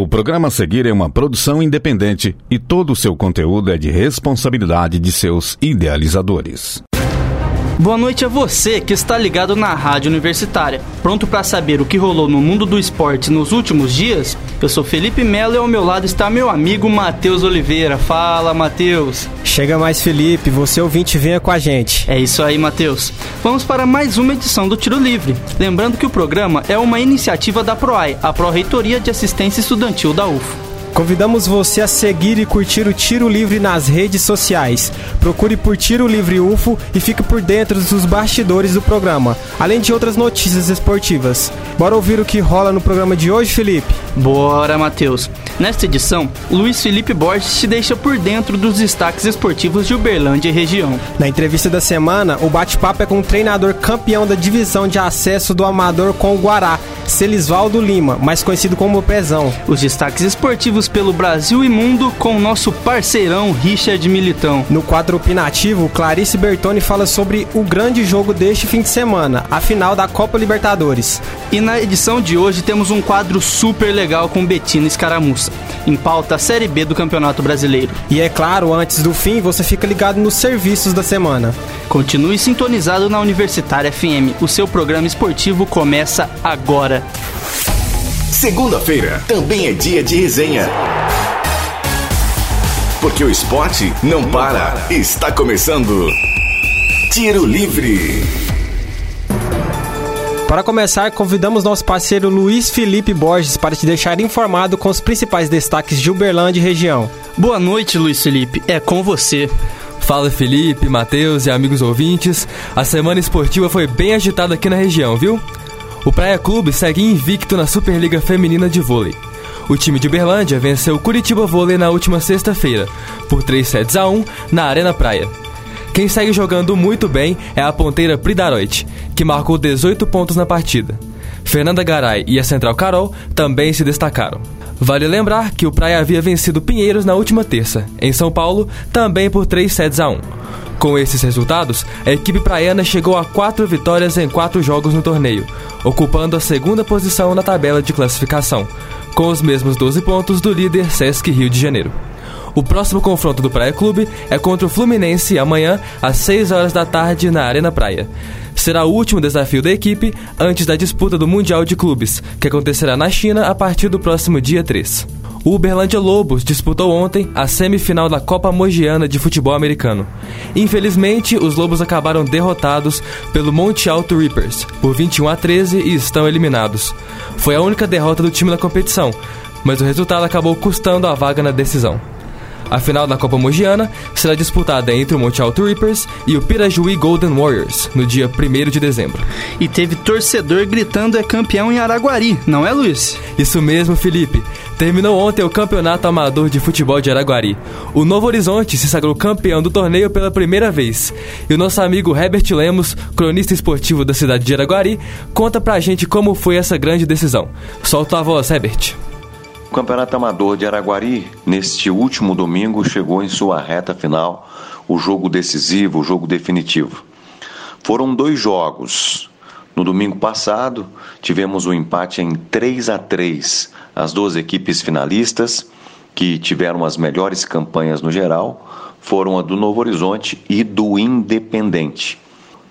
O programa a seguir é uma produção independente e todo o seu conteúdo é de responsabilidade de seus idealizadores. Boa noite a você que está ligado na Rádio Universitária. Pronto para saber o que rolou no mundo do esporte nos últimos dias? Eu sou Felipe Melo e ao meu lado está meu amigo Matheus Oliveira. Fala, Matheus. Chega mais, Felipe. Você ouvinte, venha com a gente. É isso aí, Matheus. Vamos para mais uma edição do Tiro Livre. Lembrando que o programa é uma iniciativa da PROAI, a Pró-Reitoria de Assistência Estudantil da UFO. Convidamos você a seguir e curtir o Tiro Livre nas redes sociais. Procure por Tiro Livre UFO e fique por dentro dos bastidores do programa, além de outras notícias esportivas. Bora ouvir o que rola no programa de hoje, Felipe? Bora, Matheus. Nesta edição, Luiz Felipe Borges te deixa por dentro dos destaques esportivos de Uberlândia e região. Na entrevista da semana, o bate-papo é com o treinador campeão da divisão de acesso do Amador com o Guará, Celisvaldo Lima, mais conhecido como Pezão. Os destaques esportivos pelo Brasil e mundo com o nosso parceirão Richard Militão. No quadro opinativo, Clarice Bertoni fala sobre o grande jogo deste fim de semana, a final da Copa Libertadores. E na edição de hoje temos um quadro super legal com Betina Escaramuça. Em pauta a Série B do Campeonato Brasileiro. E é claro, antes do fim, você fica ligado nos serviços da semana. Continue sintonizado na Universitária FM. O seu programa esportivo começa agora. Segunda-feira também é dia de resenha. Porque o esporte não para. Está começando. Tiro Livre. Para começar, convidamos nosso parceiro Luiz Felipe Borges para te deixar informado com os principais destaques de Uberlândia e região. Boa noite, Luiz Felipe. É com você. Fala Felipe, Matheus e amigos ouvintes. A semana esportiva foi bem agitada aqui na região, viu? O Praia Clube segue invicto na Superliga Feminina de Vôlei. O time de Uberlândia venceu o Curitiba Vôlei na última sexta-feira, por 3 sets a 1 na Arena Praia. Quem segue jogando muito bem é a ponteira Pridaroit, que marcou 18 pontos na partida. Fernanda Garay e a Central Carol também se destacaram. Vale lembrar que o Praia havia vencido Pinheiros na última terça, em São Paulo, também por 3 sets a 1. Com esses resultados, a equipe praiana chegou a quatro vitórias em quatro jogos no torneio, ocupando a segunda posição na tabela de classificação, com os mesmos 12 pontos do líder Sesc Rio de Janeiro. O próximo confronto do Praia Clube é contra o Fluminense amanhã às 6 horas da tarde na Arena Praia. Será o último desafio da equipe antes da disputa do Mundial de Clubes, que acontecerá na China a partir do próximo dia 3. O Uberlândia Lobos disputou ontem a semifinal da Copa Mogiana de Futebol Americano. Infelizmente, os Lobos acabaram derrotados pelo Monte Alto Reapers por 21 a 13 e estão eliminados. Foi a única derrota do time na competição, mas o resultado acabou custando a vaga na decisão. A final da Copa Mogiana será disputada entre o Monte Alto Reapers e o Pirajuí Golden Warriors no dia 1 de dezembro. E teve torcedor gritando é campeão em Araguari, não é, Luiz? Isso mesmo, Felipe. Terminou ontem o Campeonato Amador de Futebol de Araguari. O Novo Horizonte se sagrou campeão do torneio pela primeira vez. E o nosso amigo Herbert Lemos, cronista esportivo da cidade de Araguari, conta pra gente como foi essa grande decisão. Solta a voz, Herbert. O Campeonato Amador de Araguari, neste último domingo, chegou em sua reta final, o jogo decisivo, o jogo definitivo. Foram dois jogos. No domingo passado, tivemos um empate em 3 a 3. As duas equipes finalistas, que tiveram as melhores campanhas no geral, foram a do Novo Horizonte e do Independente.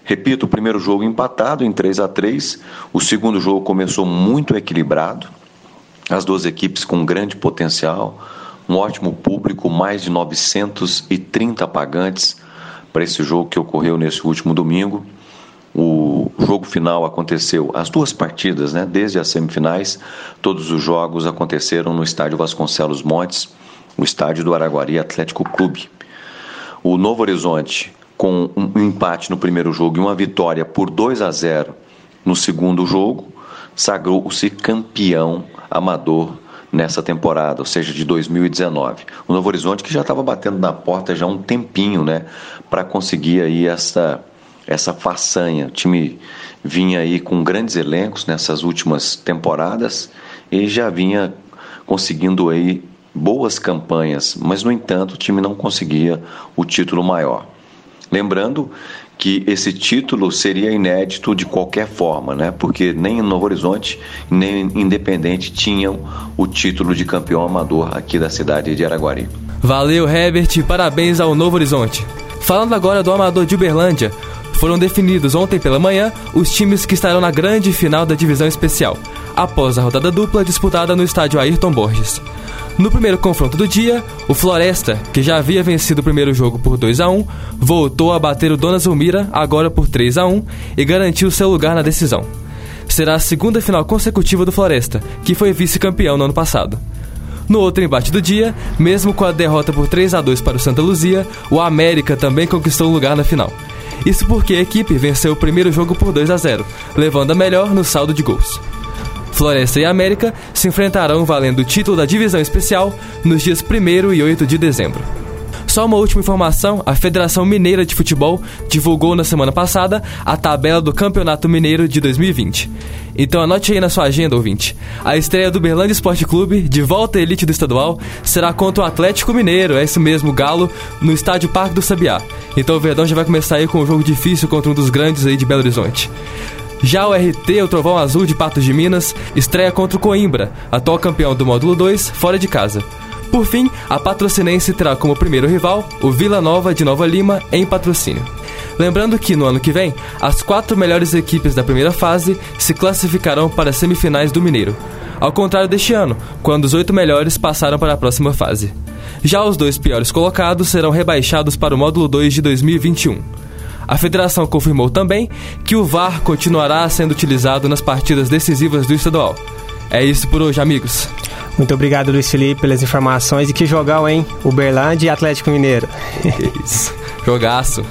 Repito, o primeiro jogo empatado em 3 a 3. O segundo jogo começou muito equilibrado as duas equipes com grande potencial, um ótimo público, mais de 930 pagantes para esse jogo que ocorreu nesse último domingo. O jogo final aconteceu, as duas partidas, né, desde as semifinais, todos os jogos aconteceram no estádio Vasconcelos Montes, o estádio do Araguari Atlético Clube. O Novo Horizonte, com um empate no primeiro jogo e uma vitória por 2 a 0 no segundo jogo, sagrou-se campeão amador nessa temporada, ou seja, de 2019. O Novo Horizonte que já estava batendo na porta já há um tempinho, né, para conseguir aí essa essa façanha. O time vinha aí com grandes elencos nessas últimas temporadas e já vinha conseguindo aí boas campanhas, mas no entanto o time não conseguia o título maior. Lembrando que esse título seria inédito de qualquer forma, né? Porque nem Novo Horizonte nem Independente tinham o título de campeão amador aqui da cidade de Araguari. Valeu, Herbert, parabéns ao Novo Horizonte. Falando agora do Amador de Uberlândia, foram definidos ontem pela manhã os times que estarão na grande final da divisão especial, após a rodada dupla disputada no estádio Ayrton Borges. No primeiro confronto do dia, o Floresta, que já havia vencido o primeiro jogo por 2 a 1, voltou a bater o Dona Zulmira, agora por 3 a 1, e garantiu seu lugar na decisão. Será a segunda final consecutiva do Floresta, que foi vice-campeão no ano passado. No outro embate do dia, mesmo com a derrota por 3 a 2 para o Santa Luzia, o América também conquistou um lugar na final. Isso porque a equipe venceu o primeiro jogo por 2 a 0, levando a melhor no saldo de gols. Floresta e América se enfrentarão valendo o título da divisão especial nos dias 1 e 8 de dezembro. Só uma última informação: a Federação Mineira de Futebol divulgou na semana passada a tabela do Campeonato Mineiro de 2020. Então anote aí na sua agenda, ouvinte. A estreia do Berlândia Esporte Clube, de volta à elite do estadual, será contra o Atlético Mineiro, é isso mesmo, Galo, no estádio Parque do Sabiá. Então o Verdão já vai começar aí com um jogo difícil contra um dos grandes aí de Belo Horizonte. Já o RT, o Trovão Azul de Patos de Minas, estreia contra o Coimbra, atual campeão do módulo 2, fora de casa. Por fim, a Patrocinense terá como primeiro rival o Vila Nova de Nova Lima em patrocínio. Lembrando que no ano que vem, as quatro melhores equipes da primeira fase se classificarão para as semifinais do Mineiro, ao contrário deste ano, quando os oito melhores passaram para a próxima fase. Já os dois piores colocados serão rebaixados para o módulo 2 de 2021. A federação confirmou também que o VAR continuará sendo utilizado nas partidas decisivas do estadual. É isso por hoje, amigos. Muito obrigado, Luiz Felipe, pelas informações. E que jogão, hein? Uberlândia e Atlético Mineiro. Isso. Jogaço.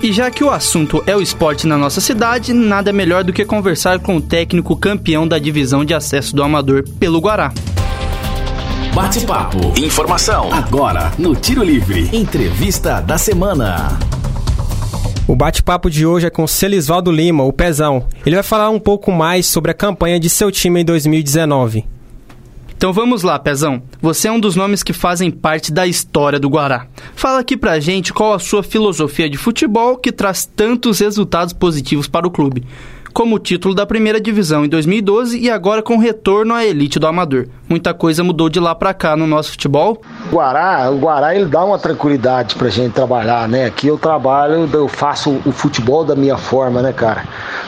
E já que o assunto é o esporte na nossa cidade, nada melhor do que conversar com o técnico campeão da divisão de acesso do Amador pelo Guará. Bate-papo. Informação. Agora, no Tiro Livre. Entrevista da semana. O bate-papo de hoje é com Celisvaldo Lima, o Pezão. Ele vai falar um pouco mais sobre a campanha de seu time em 2019. Então vamos lá, Pezão. Você é um dos nomes que fazem parte da história do Guará. Fala aqui pra gente qual a sua filosofia de futebol que traz tantos resultados positivos para o clube como título da primeira divisão em 2012 e agora com retorno à elite do amador. Muita coisa mudou de lá para cá no nosso futebol. O Guará, o Guará ele dá uma tranquilidade pra gente trabalhar, né? Aqui eu trabalho, eu faço o futebol da minha forma, né, cara?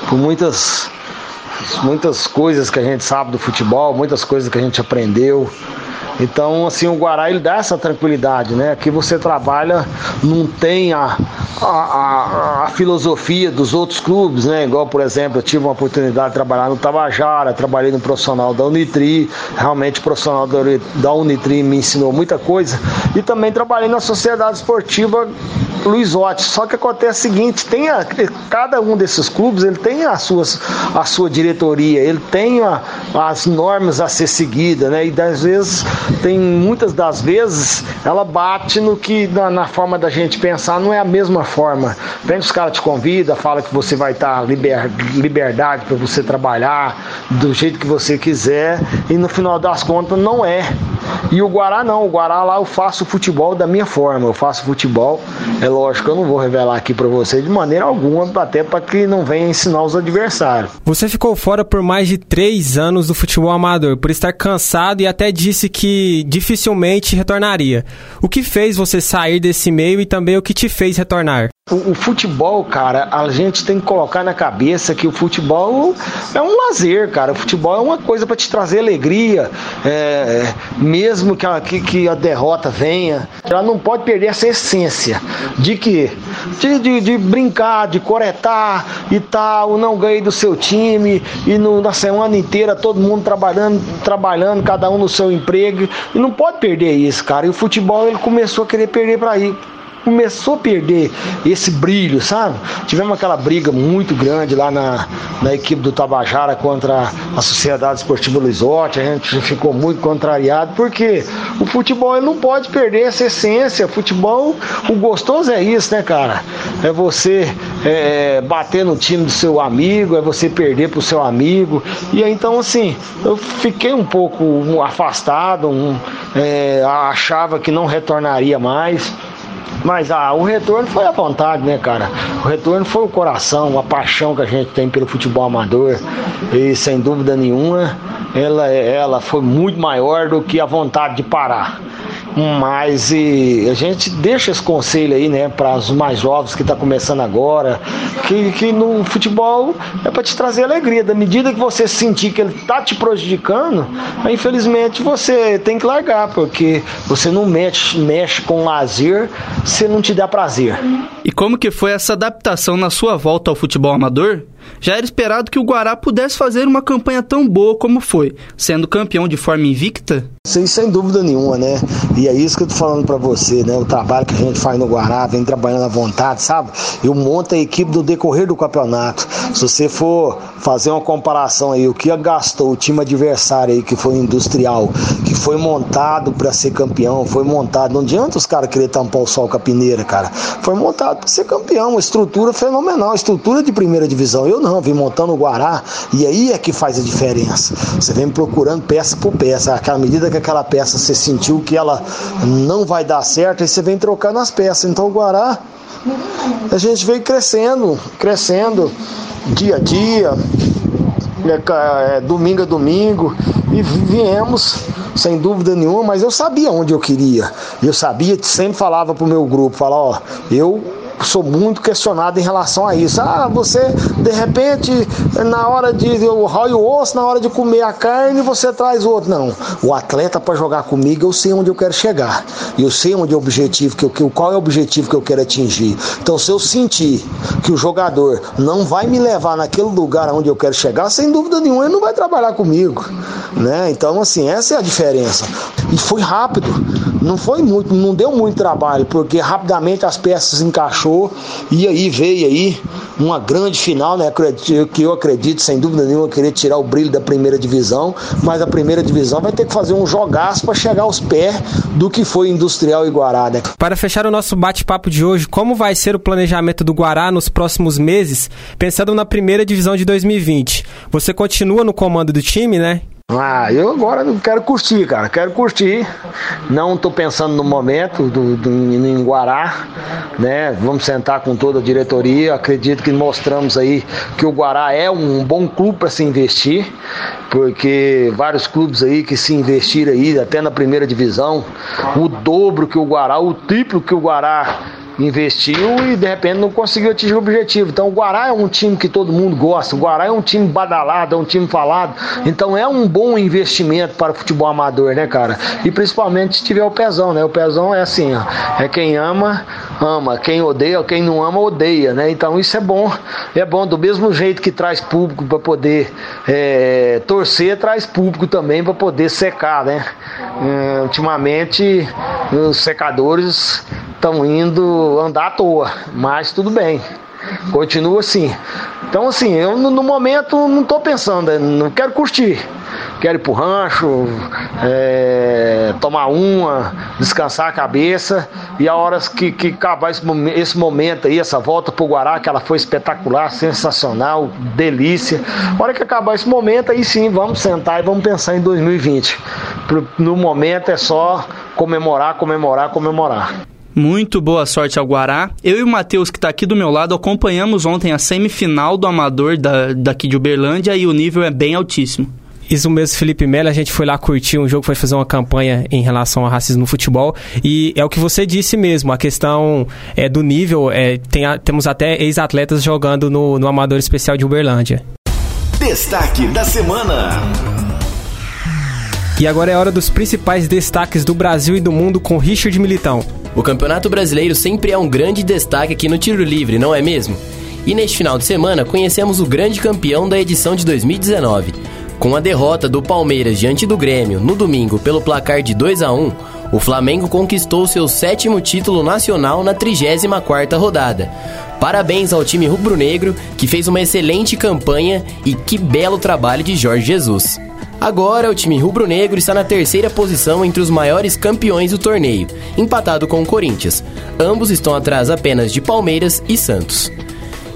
Por muitas muitas coisas que a gente sabe do futebol, muitas coisas que a gente aprendeu. Então, assim, o Guará ele dá essa tranquilidade, né? Aqui você trabalha, não tem a, a, a, filosofia dos outros clubes, né? Igual, por exemplo, eu tive uma oportunidade de trabalhar no Tabajara, trabalhei no profissional da Unitri, realmente o profissional da, Unitri me ensinou muita coisa. E também trabalhei na Sociedade Esportiva Luiz. Só que acontece o seguinte, tem a, cada um desses clubes ele tem as suas, a sua diretoria, ele tem a, as normas a ser seguidas, né? E às vezes tem muitas das vezes ela bate no que na, na forma da gente pensar não é a mesma forma. Vem os caras te convida, fala que você vai estar liber, liberdade para você trabalhar do jeito que você quiser e no final das contas não é. E o Guará não, o Guará lá eu faço futebol da minha forma, eu faço futebol, é lógico, eu não vou revelar aqui para você de maneira alguma, até para que não venha ensinar os adversários. Você ficou fora por mais de três anos do futebol amador, por estar cansado e até disse que dificilmente retornaria. O que fez você sair desse meio e também o que te fez retornar? O, o, futebol, cara, a gente tem que colocar na cabeça que o futebol é um lazer, cara. O futebol é uma coisa para te trazer alegria, é, mesmo que a, que, que a, derrota venha. Ela não pode perder essa essência de que? De, de, de, brincar, de coretar e tal. Não ganhei do seu time e no, na semana inteira todo mundo trabalhando, trabalhando, cada um no seu emprego. E não pode perder isso, cara. E o futebol ele começou a querer perder para ir começou a perder esse brilho, sabe? Tivemos aquela briga muito grande lá na, na equipe do Tabajara contra a Sociedade Esportiva Luizote, a gente ficou muito contrariado, porque o futebol ele não pode perder essa essência. O futebol, o gostoso é isso, né, cara? É você é, bater no time do seu amigo, é você perder pro seu amigo. E então, assim, eu fiquei um pouco afastado, um, é, achava que não retornaria mais. Mas ah, o retorno foi a vontade, né, cara? O retorno foi o coração, a paixão que a gente tem pelo futebol amador. E sem dúvida nenhuma, ela, ela foi muito maior do que a vontade de parar. Mas e, a gente deixa esse conselho aí, né, para os mais jovens que está começando agora, que, que no futebol é para te trazer alegria. Da medida que você sentir que ele está te prejudicando, infelizmente você tem que largar, porque você não mexe, mexe com lazer se não te dá prazer. E como que foi essa adaptação na sua volta ao futebol amador? Já era esperado que o Guará pudesse fazer uma campanha tão boa como foi, sendo campeão de forma invicta? Sim, sem dúvida nenhuma, né? E é isso que eu tô falando para você, né? O trabalho que a gente faz no Guará, vem trabalhando à vontade, sabe? Eu monto a equipe do decorrer do campeonato. Se você for fazer uma comparação aí, o que gastou o time adversário aí, que foi industrial, que foi montado para ser campeão, foi montado. Não adianta os caras querer tampar o sol com a peneira, cara. Foi montado para ser campeão, uma estrutura fenomenal, estrutura de primeira divisão. Eu não, vim montando o Guará, e aí é que faz a diferença. Você vem procurando peça por peça, aquela medida que aquela peça você sentiu que ela não vai dar certo, aí você vem trocando as peças. Então o Guará, a gente veio crescendo, crescendo dia a dia, é, é, domingo a domingo, e viemos sem dúvida nenhuma, mas eu sabia onde eu queria. Eu sabia, sempre falava pro meu grupo, falar, ó, eu sou muito questionado em relação a isso. Ah, você de repente na hora de eu raio o osso, na hora de comer a carne, você traz o outro. Não, o atleta para jogar comigo, eu sei onde eu quero chegar. Eu sei onde é o objetivo que eu qual é o objetivo que eu quero atingir. Então, se eu sentir que o jogador não vai me levar naquele lugar onde eu quero chegar, sem dúvida nenhuma, ele não vai trabalhar comigo, né? Então, assim, essa é a diferença. E foi rápido. Não foi muito, não deu muito trabalho, porque rapidamente as peças e aí veio aí uma grande final, né? Que eu acredito, sem dúvida nenhuma, querer tirar o brilho da primeira divisão, mas a primeira divisão vai ter que fazer um jogaço para chegar aos pés do que foi Industrial e Guará, né? Para fechar o nosso bate-papo de hoje, como vai ser o planejamento do Guará nos próximos meses, pensando na primeira divisão de 2020? Você continua no comando do time, né? Ah, eu agora quero curtir, cara. Quero curtir. Não estou pensando no momento do, do, em Guará, né? Vamos sentar com toda a diretoria. Acredito que mostramos aí que o Guará é um bom clube para se investir, porque vários clubes aí que se investiram aí até na primeira divisão, o dobro que o Guará, o triplo que o Guará investiu e de repente não conseguiu atingir o objetivo. Então o Guará é um time que todo mundo gosta, o Guará é um time badalado, é um time falado. Então é um bom investimento para o futebol amador, né, cara? E principalmente se tiver o pezão, né? O pezão é assim, ó, é quem ama, ama, quem odeia, quem não ama, odeia, né? Então isso é bom, é bom do mesmo jeito que traz público para poder é, torcer, traz público também para poder secar, né? É, ultimamente os secadores estão indo andar à toa, mas tudo bem. Continua assim. Então, assim, eu no, momento não estou pensando, não quero curtir. Quero ir pro rancho, é, tomar uma, descansar a cabeça. E a hora que, que acabar esse, esse momento aí, essa volta pro Guará, que ela foi espetacular, sensacional, delícia. A hora que acabar esse momento, aí sim, vamos sentar e vamos pensar em 2020. No momento é só comemorar, comemorar, comemorar. Muito boa sorte ao Guará. Eu e o Matheus, que está aqui do meu lado, acompanhamos ontem a semifinal do Amador da, daqui de Uberlândia e o nível é bem altíssimo. Isso mesmo, Felipe Melo. A gente foi lá curtir um jogo, foi fazer uma campanha em relação ao racismo no futebol. E é o que você disse mesmo, a questão é do nível. É, tem a, temos até ex-atletas jogando no, no Amador Especial de Uberlândia. Destaque da semana. E agora é hora dos principais destaques do Brasil e do mundo com Richard Militão. O Campeonato Brasileiro sempre é um grande destaque aqui no tiro livre, não é mesmo? E neste final de semana conhecemos o grande campeão da edição de 2019. Com a derrota do Palmeiras diante do Grêmio no domingo pelo placar de 2 a 1, o Flamengo conquistou seu sétimo título nacional na 34ª rodada. Parabéns ao time rubro-negro que fez uma excelente campanha e que belo trabalho de Jorge Jesus. Agora, o time rubro-negro está na terceira posição entre os maiores campeões do torneio, empatado com o Corinthians. Ambos estão atrás apenas de Palmeiras e Santos.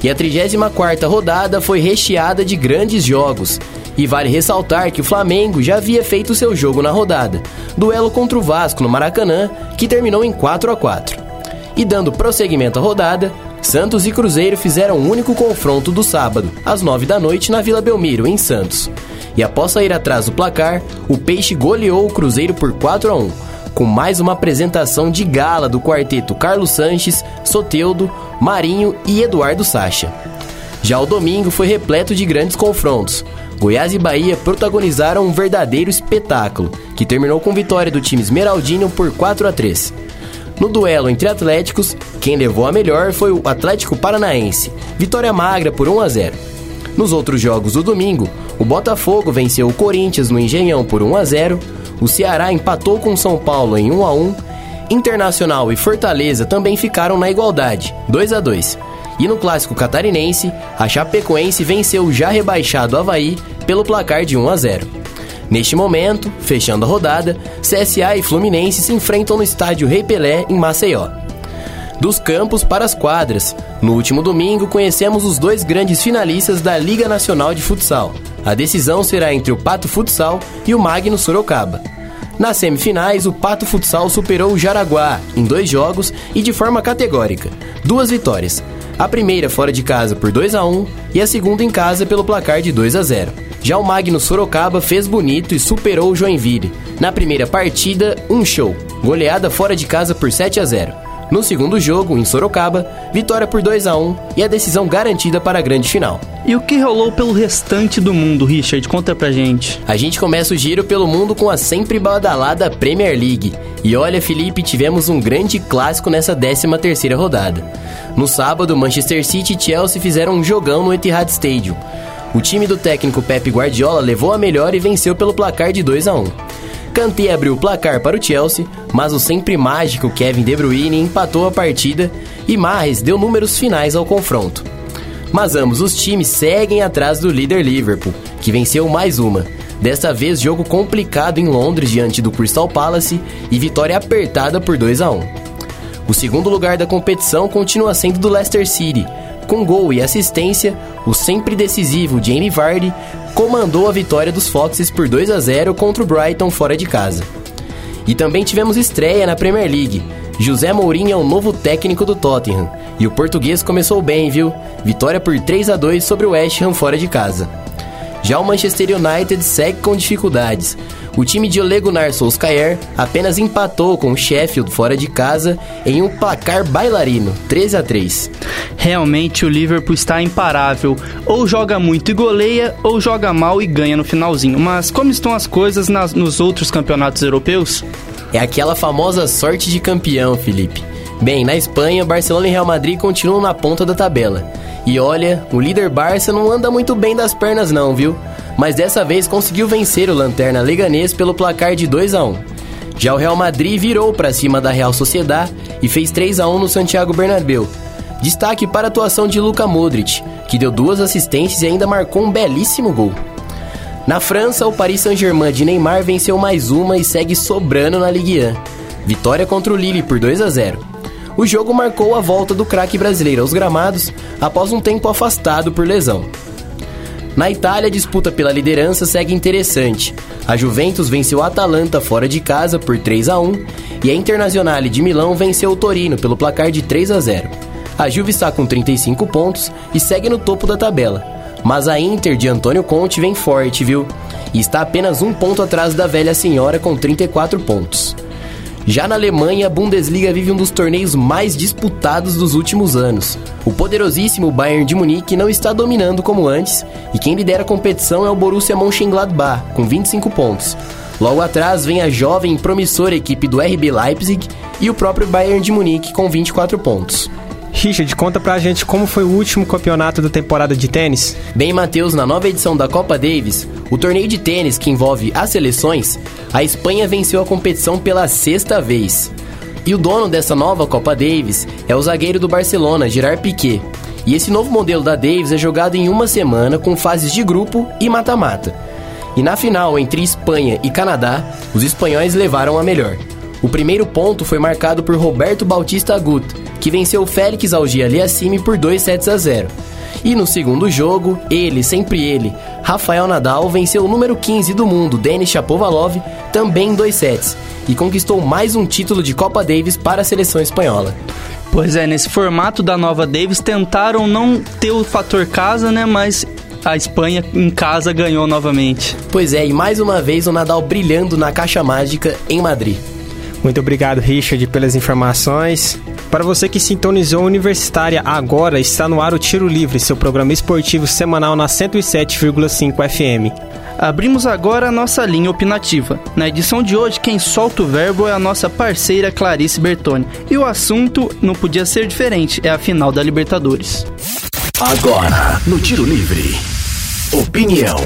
E a 34ª rodada foi recheada de grandes jogos. E vale ressaltar que o Flamengo já havia feito seu jogo na rodada, duelo contra o Vasco no Maracanã, que terminou em 4 a 4. E dando prosseguimento à rodada, Santos e Cruzeiro fizeram o um único confronto do sábado, às 9 da noite, na Vila Belmiro, em Santos. E após sair atrás do placar, o Peixe goleou o Cruzeiro por 4 a 1 com mais uma apresentação de gala do quarteto Carlos Sanches, Soteudo, Marinho e Eduardo Sacha. Já o domingo foi repleto de grandes confrontos. Goiás e Bahia protagonizaram um verdadeiro espetáculo, que terminou com vitória do time esmeraldino por 4 a 3. No duelo entre Atléticos, quem levou a melhor foi o Atlético Paranaense, vitória magra por 1 a 0. Nos outros jogos do domingo, o Botafogo venceu o Corinthians no Engenhão por 1 a 0, o Ceará empatou com São Paulo em 1 a 1, Internacional e Fortaleza também ficaram na igualdade, 2 a 2. E no clássico catarinense, a Chapecoense venceu o já rebaixado Havaí pelo placar de 1 a 0. Neste momento, fechando a rodada, CSA e Fluminense se enfrentam no estádio Rei Pelé, em Maceió. Dos campos para as quadras, no último domingo conhecemos os dois grandes finalistas da Liga Nacional de Futsal. A decisão será entre o Pato Futsal e o Magno Sorocaba. Nas semifinais, o Pato Futsal superou o Jaraguá em dois jogos e de forma categórica. Duas vitórias. A primeira fora de casa por 2 a 1 e a segunda em casa pelo placar de 2 a 0. Já o Magno Sorocaba fez bonito e superou o Joinville. Na primeira partida, um show. Goleada fora de casa por 7 a 0. No segundo jogo, em Sorocaba, vitória por 2 a 1 e a decisão garantida para a grande final. E o que rolou pelo restante do mundo, Richard? Conta pra gente. A gente começa o giro pelo mundo com a sempre badalada Premier League. E olha, Felipe, tivemos um grande clássico nessa 13 terceira rodada. No sábado, Manchester City e Chelsea fizeram um jogão no Etihad Stadium. O time do técnico Pep Guardiola levou a melhor e venceu pelo placar de 2 a 1. Kanté abriu o placar para o Chelsea, mas o sempre mágico Kevin De Bruyne empatou a partida e Mahrez deu números finais ao confronto. Mas ambos os times seguem atrás do líder Liverpool, que venceu mais uma. Desta vez, jogo complicado em Londres diante do Crystal Palace e vitória apertada por 2 a 1. O segundo lugar da competição continua sendo do Leicester City, com gol e assistência, o sempre decisivo Jamie Vardy comandou a vitória dos Foxes por 2 a 0 contra o Brighton fora de casa. E também tivemos estreia na Premier League. José Mourinho é o novo técnico do Tottenham. E o português começou bem, viu? Vitória por 3 a 2 sobre o West Ham fora de casa. Já o Manchester United segue com dificuldades. O time de Ole Gunnar Solskjaer apenas empatou com o Sheffield fora de casa em um placar bailarino, 3 a 3. Realmente o Liverpool está imparável. Ou joga muito e goleia, ou joga mal e ganha no finalzinho. Mas como estão as coisas nas, nos outros campeonatos europeus? É aquela famosa sorte de campeão, Felipe. Bem, na Espanha, Barcelona e Real Madrid continuam na ponta da tabela. E olha, o líder Barça não anda muito bem das pernas não, viu? Mas dessa vez conseguiu vencer o Lanterna Leganês pelo placar de 2 a 1. Já o Real Madrid virou para cima da Real Sociedad e fez 3 a 1 no Santiago Bernabéu. Destaque para a atuação de Luka Modric, que deu duas assistências e ainda marcou um belíssimo gol. Na França, o Paris Saint-Germain de Neymar venceu mais uma e segue sobrando na Ligue 1. Vitória contra o Lille por 2 a 0 o jogo marcou a volta do craque brasileiro aos gramados após um tempo afastado por lesão. Na Itália, a disputa pela liderança segue interessante. A Juventus venceu a Atalanta fora de casa por 3 a 1 e a Internazionale de Milão venceu o Torino pelo placar de 3 a 0. A Juve está com 35 pontos e segue no topo da tabela. Mas a Inter de Antônio Conte vem forte, viu? E está apenas um ponto atrás da velha senhora com 34 pontos. Já na Alemanha, a Bundesliga vive um dos torneios mais disputados dos últimos anos. O poderosíssimo Bayern de Munique não está dominando como antes, e quem lidera a competição é o Borussia Mönchengladbach, com 25 pontos. Logo atrás vem a jovem e promissora equipe do RB Leipzig e o próprio Bayern de Munique com 24 pontos. Richard, conta pra gente como foi o último campeonato da temporada de tênis. Bem, Matheus, na nova edição da Copa Davis, o torneio de tênis que envolve as seleções, a Espanha venceu a competição pela sexta vez. E o dono dessa nova Copa Davis é o zagueiro do Barcelona, Gerard Piquet. E esse novo modelo da Davis é jogado em uma semana com fases de grupo e mata-mata. E na final entre Espanha e Canadá, os espanhóis levaram a melhor. O primeiro ponto foi marcado por Roberto Bautista Agut, que venceu Félix Auger Aliassime por 2 sets a 0. E no segundo jogo, ele, sempre ele, Rafael Nadal venceu o número 15 do mundo, Denis Shapovalov, também em 2 sets, e conquistou mais um título de Copa Davis para a seleção espanhola. Pois é, nesse formato da Nova Davis tentaram não ter o fator casa, né? Mas a Espanha em casa ganhou novamente. Pois é, e mais uma vez o Nadal brilhando na caixa mágica em Madrid. Muito obrigado, Richard, pelas informações. Para você que sintonizou Universitária agora, está no ar o Tiro Livre, seu programa esportivo semanal na 107,5 FM. Abrimos agora a nossa linha opinativa. Na edição de hoje, quem solta o verbo é a nossa parceira Clarice Bertoni. E o assunto não podia ser diferente, é a final da Libertadores. Agora, no Tiro Livre, opinião.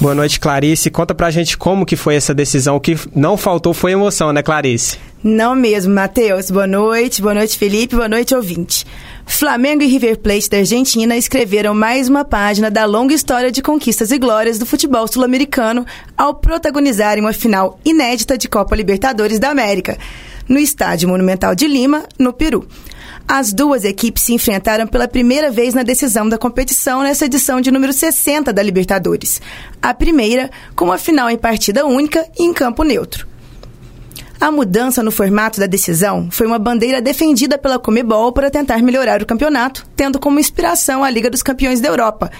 Boa noite, Clarice. Conta pra gente como que foi essa decisão. O que não faltou foi emoção, né, Clarice? Não mesmo, Matheus. Boa noite, boa noite, Felipe, boa noite, ouvinte. Flamengo e River Plate da Argentina escreveram mais uma página da longa história de conquistas e glórias do futebol sul-americano ao protagonizarem uma final inédita de Copa Libertadores da América, no Estádio Monumental de Lima, no Peru. As duas equipes se enfrentaram pela primeira vez na decisão da competição nessa edição de número 60 da Libertadores. A primeira, com uma final em partida única e em campo neutro. A mudança no formato da decisão foi uma bandeira defendida pela Comebol para tentar melhorar o campeonato, tendo como inspiração a Liga dos Campeões da Europa.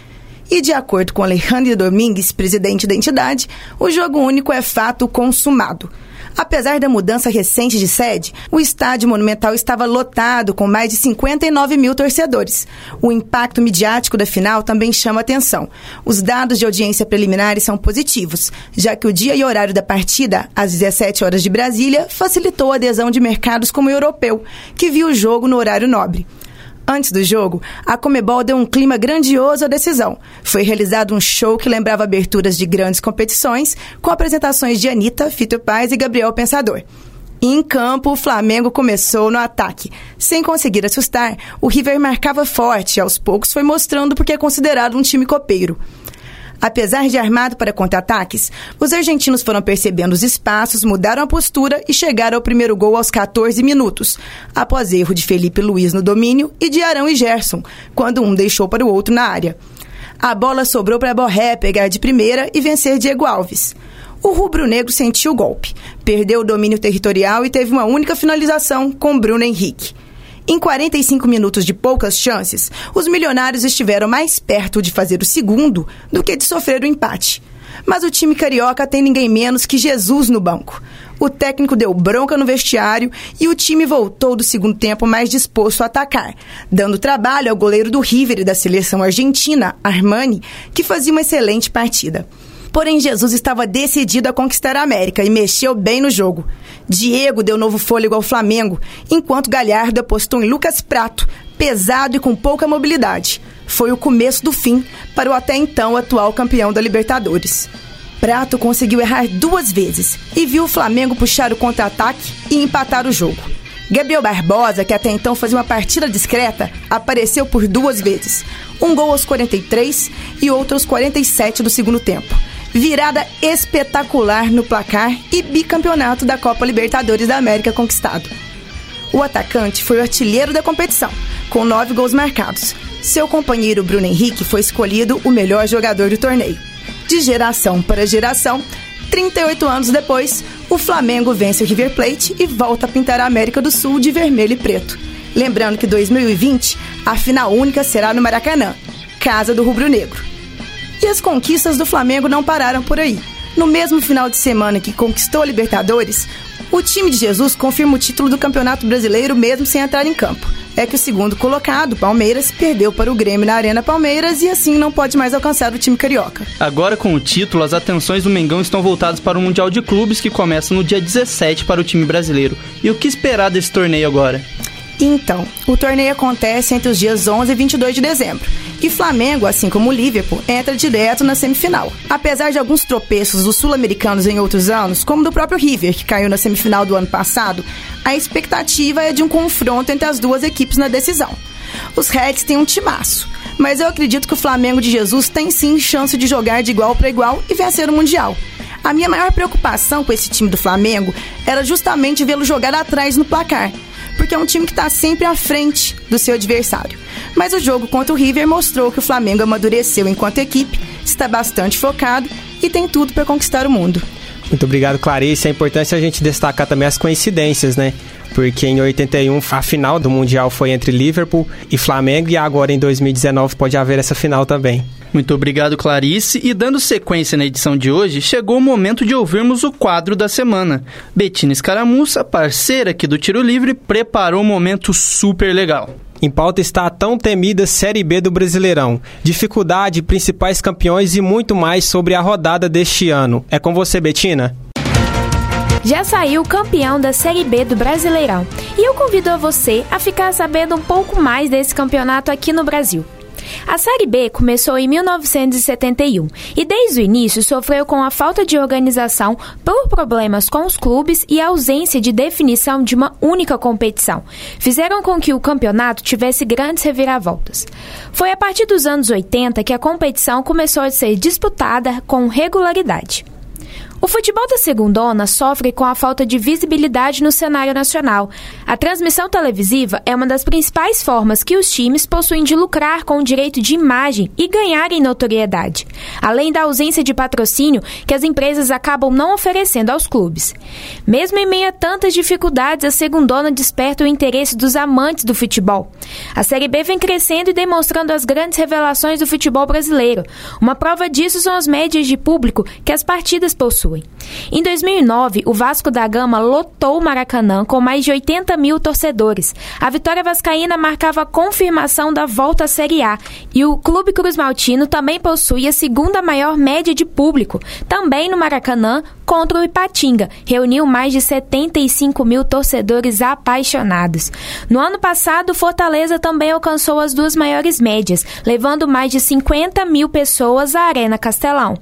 E de acordo com Alejandro Domingues, presidente da entidade, o jogo único é fato consumado. Apesar da mudança recente de sede, o estádio monumental estava lotado com mais de 59 mil torcedores. O impacto midiático da final também chama atenção. Os dados de audiência preliminares são positivos, já que o dia e horário da partida, às 17 horas de Brasília, facilitou a adesão de mercados como o europeu, que viu o jogo no horário nobre. Antes do jogo, a Comebol deu um clima grandioso à decisão. Foi realizado um show que lembrava aberturas de grandes competições, com apresentações de Anitta, Fito Paz e Gabriel Pensador. Em campo, o Flamengo começou no ataque. Sem conseguir assustar, o River marcava forte e aos poucos foi mostrando porque é considerado um time copeiro. Apesar de armado para contra-ataques, os argentinos foram percebendo os espaços, mudaram a postura e chegaram ao primeiro gol aos 14 minutos, após erro de Felipe Luiz no domínio e de Arão e Gerson, quando um deixou para o outro na área. A bola sobrou para Borré pegar de primeira e vencer Diego Alves. O rubro-negro sentiu o golpe, perdeu o domínio territorial e teve uma única finalização com Bruno Henrique. Em 45 minutos de poucas chances, os milionários estiveram mais perto de fazer o segundo do que de sofrer o empate. Mas o time carioca tem ninguém menos que Jesus no banco. O técnico deu bronca no vestiário e o time voltou do segundo tempo mais disposto a atacar, dando trabalho ao goleiro do River e da seleção argentina, Armani, que fazia uma excelente partida. Porém, Jesus estava decidido a conquistar a América e mexeu bem no jogo. Diego deu novo fôlego ao Flamengo, enquanto Galhardo apostou em Lucas Prato, pesado e com pouca mobilidade. Foi o começo do fim para o até então atual campeão da Libertadores. Prato conseguiu errar duas vezes e viu o Flamengo puxar o contra-ataque e empatar o jogo. Gabriel Barbosa, que até então fazia uma partida discreta, apareceu por duas vezes. Um gol aos 43 e outro aos 47 do segundo tempo virada espetacular no placar e bicampeonato da Copa Libertadores da América conquistado. O atacante foi o artilheiro da competição, com nove gols marcados. Seu companheiro Bruno Henrique foi escolhido o melhor jogador do torneio. De geração para geração, 38 anos depois, o Flamengo vence o River Plate e volta a pintar a América do Sul de vermelho e preto. Lembrando que 2020, a final única será no Maracanã, casa do Rubro Negro. As conquistas do Flamengo não pararam por aí. No mesmo final de semana que conquistou a Libertadores, o time de Jesus confirma o título do Campeonato Brasileiro mesmo sem entrar em campo. É que o segundo colocado, Palmeiras, perdeu para o Grêmio na Arena Palmeiras e assim não pode mais alcançar o time carioca. Agora com o título, as atenções do Mengão estão voltadas para o Mundial de Clubes que começa no dia 17 para o time brasileiro. E o que esperar desse torneio agora? Então, o torneio acontece entre os dias 11 e 22 de dezembro. E Flamengo, assim como o Liverpool, entra direto na semifinal. Apesar de alguns tropeços dos sul-americanos em outros anos, como do próprio River, que caiu na semifinal do ano passado, a expectativa é de um confronto entre as duas equipes na decisão. Os Reds têm um timaço, mas eu acredito que o Flamengo de Jesus tem sim chance de jogar de igual para igual e vencer o Mundial. A minha maior preocupação com esse time do Flamengo era justamente vê-lo jogar atrás no placar porque é um time que está sempre à frente do seu adversário. Mas o jogo contra o River mostrou que o Flamengo amadureceu enquanto equipe, está bastante focado e tem tudo para conquistar o mundo. Muito obrigado, Clarice. É importante a gente destacar também as coincidências, né? Porque em 81 a final do Mundial foi entre Liverpool e Flamengo e agora em 2019 pode haver essa final também. Muito obrigado, Clarice. E dando sequência na edição de hoje, chegou o momento de ouvirmos o quadro da semana. Betina Escaramuça, parceira aqui do Tiro Livre, preparou um momento super legal. Em pauta está a tão temida Série B do Brasileirão. Dificuldade, principais campeões e muito mais sobre a rodada deste ano. É com você, Betina? Já saiu campeão da Série B do Brasileirão e eu convido a você a ficar sabendo um pouco mais desse campeonato aqui no Brasil. A Série B começou em 1971 e desde o início sofreu com a falta de organização por problemas com os clubes e a ausência de definição de uma única competição. Fizeram com que o campeonato tivesse grandes reviravoltas. Foi a partir dos anos 80 que a competição começou a ser disputada com regularidade. O futebol da segundona sofre com a falta de visibilidade no cenário nacional. A transmissão televisiva é uma das principais formas que os times possuem de lucrar com o direito de imagem e ganharem notoriedade, além da ausência de patrocínio que as empresas acabam não oferecendo aos clubes. Mesmo em meio a tantas dificuldades, a segundona desperta o interesse dos amantes do futebol. A Série B vem crescendo e demonstrando as grandes revelações do futebol brasileiro. Uma prova disso são as médias de público que as partidas possuem possuem. Em 2009, o Vasco da Gama lotou o Maracanã com mais de 80 mil torcedores. A vitória vascaína marcava a confirmação da volta à Série A e o Clube Cruz Maltino também possui a segunda maior média de público, também no Maracanã, contra o Ipatinga. Reuniu mais de 75 mil torcedores apaixonados. No ano passado, Fortaleza também alcançou as duas maiores médias, levando mais de 50 mil pessoas à Arena Castelão.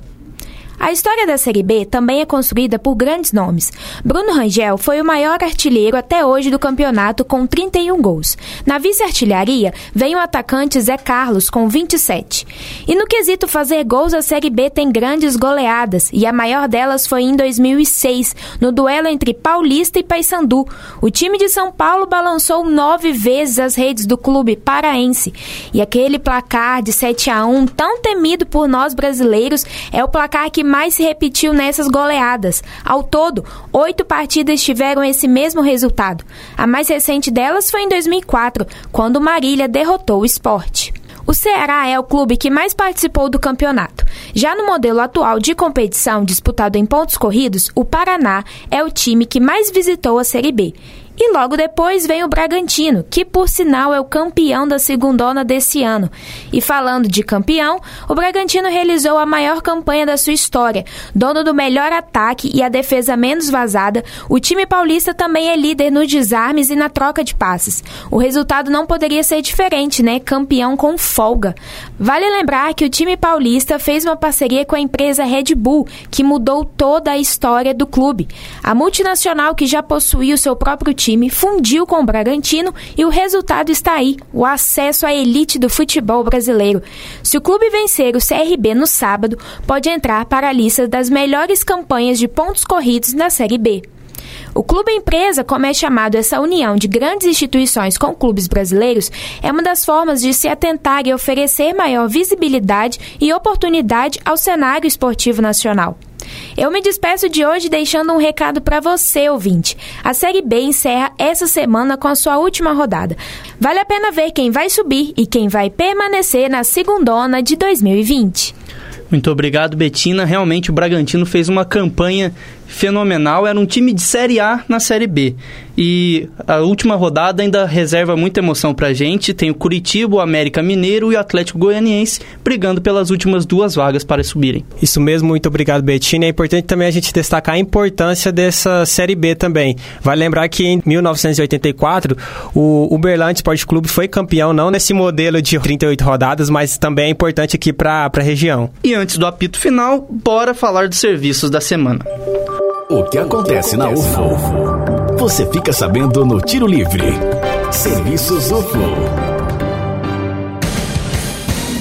A história da Série B também é construída por grandes nomes. Bruno Rangel foi o maior artilheiro até hoje do campeonato com 31 gols. Na vice-artilharia vem o atacante Zé Carlos com 27. E no quesito fazer gols, a Série B tem grandes goleadas e a maior delas foi em 2006, no duelo entre Paulista e Paysandu. O time de São Paulo balançou nove vezes as redes do clube paraense. E aquele placar de 7 a 1 tão temido por nós brasileiros é o placar que mais se repetiu nessas goleadas. Ao todo, oito partidas tiveram esse mesmo resultado. A mais recente delas foi em 2004, quando Marília derrotou o esporte. O Ceará é o clube que mais participou do campeonato. Já no modelo atual de competição disputado em pontos corridos, o Paraná é o time que mais visitou a Série B. E logo depois vem o Bragantino, que por sinal é o campeão da segundona desse ano. E falando de campeão, o Bragantino realizou a maior campanha da sua história. Dono do melhor ataque e a defesa menos vazada, o time paulista também é líder nos desarmes e na troca de passes. O resultado não poderia ser diferente, né? Campeão com folga. Vale lembrar que o time paulista fez uma parceria com a empresa Red Bull, que mudou toda a história do clube. A multinacional que já possuía o seu próprio time time fundiu com o Bragantino e o resultado está aí: o acesso à elite do futebol brasileiro. Se o clube vencer o CRB no sábado, pode entrar para a lista das melhores campanhas de pontos corridos na Série B. O clube empresa, como é chamado essa união de grandes instituições com clubes brasileiros, é uma das formas de se atentar e oferecer maior visibilidade e oportunidade ao cenário esportivo nacional. Eu me despeço de hoje deixando um recado para você, ouvinte. A Série B encerra essa semana com a sua última rodada. Vale a pena ver quem vai subir e quem vai permanecer na segundona de 2020. Muito obrigado, Betina. Realmente o Bragantino fez uma campanha fenomenal. Era um time de Série A na Série B. E a última rodada ainda reserva muita emoção pra gente. Tem o Curitiba, o América Mineiro e o Atlético Goianiense brigando pelas últimas duas vagas para subirem. Isso mesmo, muito obrigado, Betina. É importante também a gente destacar a importância dessa Série B também. Vale lembrar que em 1984 o Uberlândia Esporte Clube foi campeão, não nesse modelo de 38 rodadas, mas também é importante aqui para a região. E antes do apito final, bora falar dos serviços da semana. O que acontece na UFO? Você fica sabendo no Tiro Livre. Serviços UFO.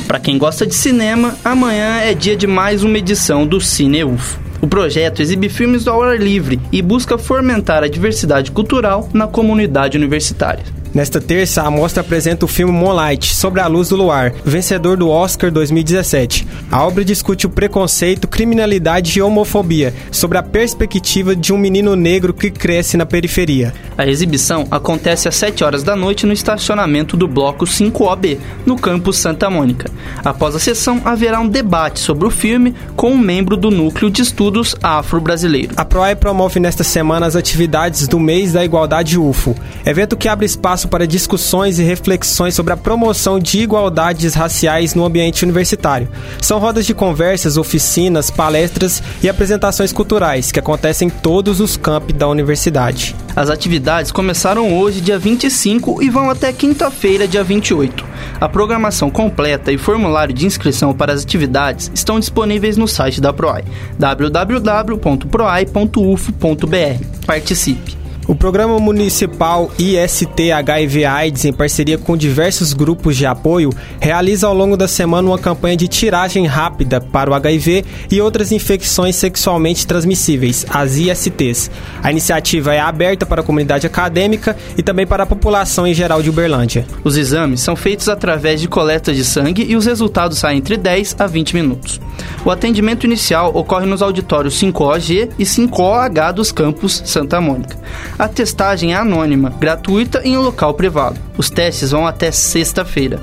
Para quem gosta de cinema, amanhã é dia de mais uma edição do Cine UFO. O projeto exibe filmes ao ar livre e busca fomentar a diversidade cultural na comunidade universitária. Nesta terça, a mostra apresenta o filme Moonlight, Sobre a Luz do Luar, vencedor do Oscar 2017. A obra discute o preconceito, criminalidade e homofobia, sobre a perspectiva de um menino negro que cresce na periferia. A exibição acontece às 7 horas da noite no estacionamento do Bloco 5OB, no campus Santa Mônica. Após a sessão, haverá um debate sobre o filme com um membro do Núcleo de Estudos Afro-Brasileiro. A PROAE promove nesta semana as atividades do Mês da Igualdade UFO, evento que abre espaço para discussões e reflexões sobre a promoção de igualdades raciais no ambiente universitário. São rodas de conversas, oficinas, palestras e apresentações culturais que acontecem em todos os campi da universidade. As atividades começaram hoje, dia 25, e vão até quinta-feira, dia 28. A programação completa e formulário de inscrição para as atividades estão disponíveis no site da PROAI, www.proai.ufo.br. Participe! O Programa Municipal IST HIV AIDS, em parceria com diversos grupos de apoio, realiza ao longo da semana uma campanha de tiragem rápida para o HIV e outras infecções sexualmente transmissíveis, as ISTs. A iniciativa é aberta para a comunidade acadêmica e também para a população em geral de Uberlândia. Os exames são feitos através de coleta de sangue e os resultados saem entre 10 a 20 minutos. O atendimento inicial ocorre nos auditórios 5OG e 5OH dos campos Santa Mônica. A testagem é anônima, gratuita e em um local privado. Os testes vão até sexta-feira.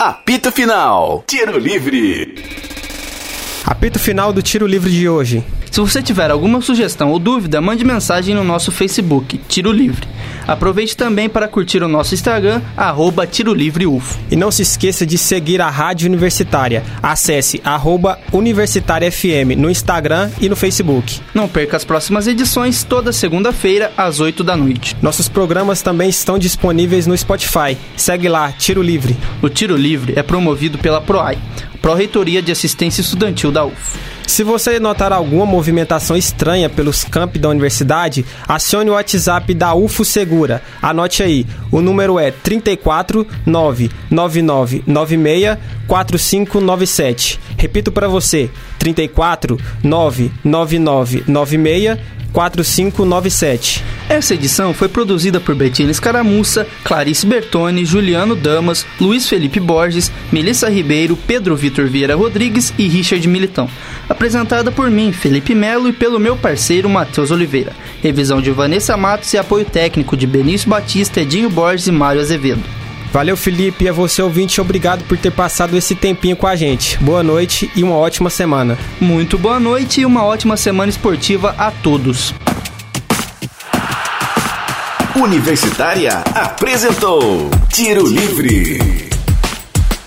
Apito Final. Tiro Livre. Apito final do tiro livre de hoje. Se você tiver alguma sugestão ou dúvida, mande mensagem no nosso Facebook, Tiro Livre. Aproveite também para curtir o nosso Instagram, arroba Tiro Livre UFO. E não se esqueça de seguir a Rádio Universitária. Acesse arroba Universitária FM no Instagram e no Facebook. Não perca as próximas edições, toda segunda-feira, às 8 da noite. Nossos programas também estão disponíveis no Spotify. Segue lá, Tiro Livre. O Tiro Livre é promovido pela PROAI, Pró-Reitoria de Assistência Estudantil da UFO. Se você notar alguma movimentação estranha pelos campi da universidade, acione o WhatsApp da UFO Segura. Anote aí, o número é 34 99996 4597. Repito para você, 34 99996 4597. Essa edição foi produzida por Betina Escaramuça, Clarice Bertoni, Juliano Damas, Luiz Felipe Borges, Melissa Ribeiro, Pedro Vitor Vieira Rodrigues e Richard Militão. Apresentada por mim, Felipe Melo, e pelo meu parceiro Matheus Oliveira. Revisão de Vanessa Matos e apoio técnico de Benício Batista, Edinho Borges e Mário Azevedo. Valeu, Felipe, e a você ouvinte, obrigado por ter passado esse tempinho com a gente. Boa noite e uma ótima semana. Muito boa noite e uma ótima semana esportiva a todos. Universitária apresentou Tiro Livre.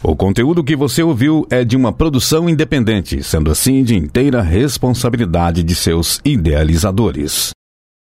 O conteúdo que você ouviu é de uma produção independente, sendo assim de inteira responsabilidade de seus idealizadores.